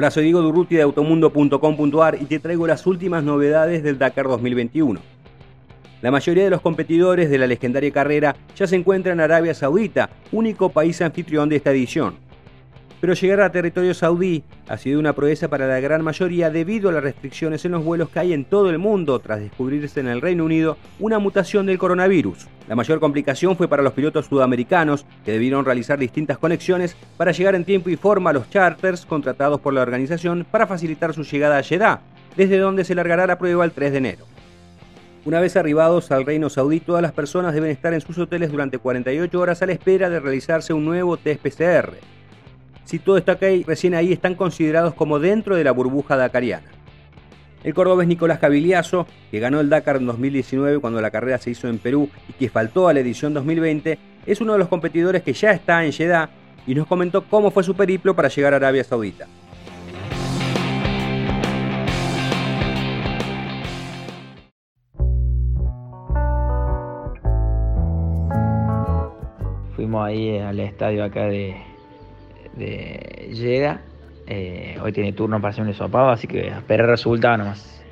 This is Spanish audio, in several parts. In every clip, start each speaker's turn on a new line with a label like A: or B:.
A: Hola, soy Diego Durruti de automundo.com.ar y te traigo las últimas novedades del Dakar 2021. La mayoría de los competidores de la legendaria carrera ya se encuentran en Arabia Saudita, único país anfitrión de esta edición pero llegar a territorio saudí ha sido una proeza para la gran mayoría debido a las restricciones en los vuelos que hay en todo el mundo tras descubrirse en el Reino Unido una mutación del coronavirus. La mayor complicación fue para los pilotos sudamericanos, que debieron realizar distintas conexiones para llegar en tiempo y forma a los charters contratados por la organización para facilitar su llegada a Jeddah, desde donde se largará la prueba el 3 de enero. Una vez arribados al Reino Saudí, todas las personas deben estar en sus hoteles durante 48 horas a la espera de realizarse un nuevo test PCR si todo está ok, recién ahí están considerados como dentro de la burbuja dakariana. El cordobés Nicolás Caviliazo, que ganó el Dakar en 2019 cuando la carrera se hizo en Perú y que faltó a la edición 2020, es uno de los competidores que ya está en Jeddah y nos comentó cómo fue su periplo para llegar a Arabia Saudita.
B: Fuimos ahí al estadio acá de, de llega. Eh, hoy tiene turno para hacer un hisopado, así que esperar resultado nomás.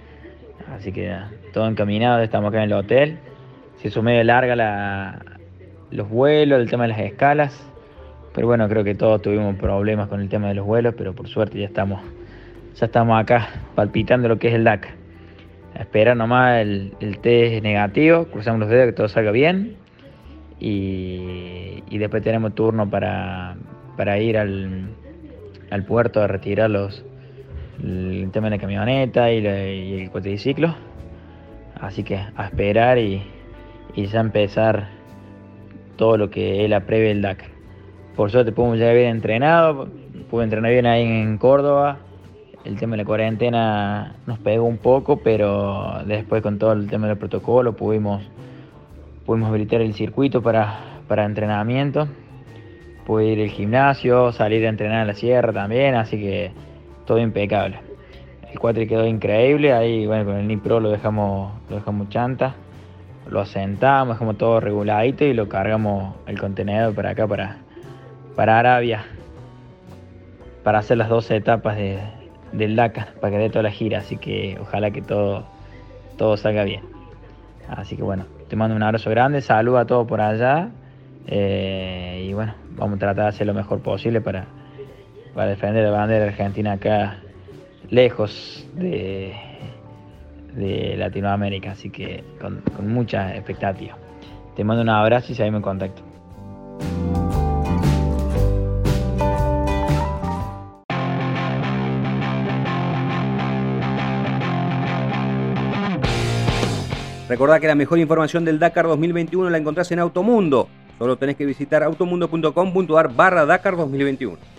B: Así que todo encaminado, estamos acá en el hotel. Se hizo medio larga la, los vuelos, el tema de las escalas. Pero bueno, creo que todos tuvimos problemas con el tema de los vuelos, pero por suerte ya estamos, ya estamos acá palpitando lo que es el DAC. Esperar nomás el, el test negativo, cruzamos los dedos que todo salga bien. Y después tenemos turno para, para ir al, al puerto a retirar los, el tema de la camioneta y, el cuatriciclo. Así que a esperar y, y, ya empezar todo lo que es la previa del Dakar. Por suerte pudimos ya bien entrenado, pude entrenar bien ahí en Córdoba. El tema de la cuarentena nos pegó un poco, pero después con todo el tema del protocolo pudimos, pudimos habilitar el circuito para, para entrenamiento pude ir al gimnasio, salir a entrenar en la sierra también, así que todo impecable. El cuatri quedó increíble, ahí bueno con el Nipro lo dejamos, lo dejamos chanta, lo asentamos, dejamos todo reguladito y lo cargamos el contenedor para acá, para, para Arabia, para hacer las 12 etapas de, del Dakar, para que dé toda la gira, así que ojalá que todo, todo salga bien. Así que bueno, te mando un abrazo grande, saludo a todos por allá eh, y bueno, vamos a tratar de hacer lo mejor posible para, para defender la bandera argentina acá lejos de, de Latinoamérica, así que con, con mucha expectativa. Te mando un abrazo y seguimos en contacto.
A: Recordá que la mejor información del Dakar 2021 la encontrás en Automundo. Solo tenés que visitar automundo.com.ar barra Dakar 2021.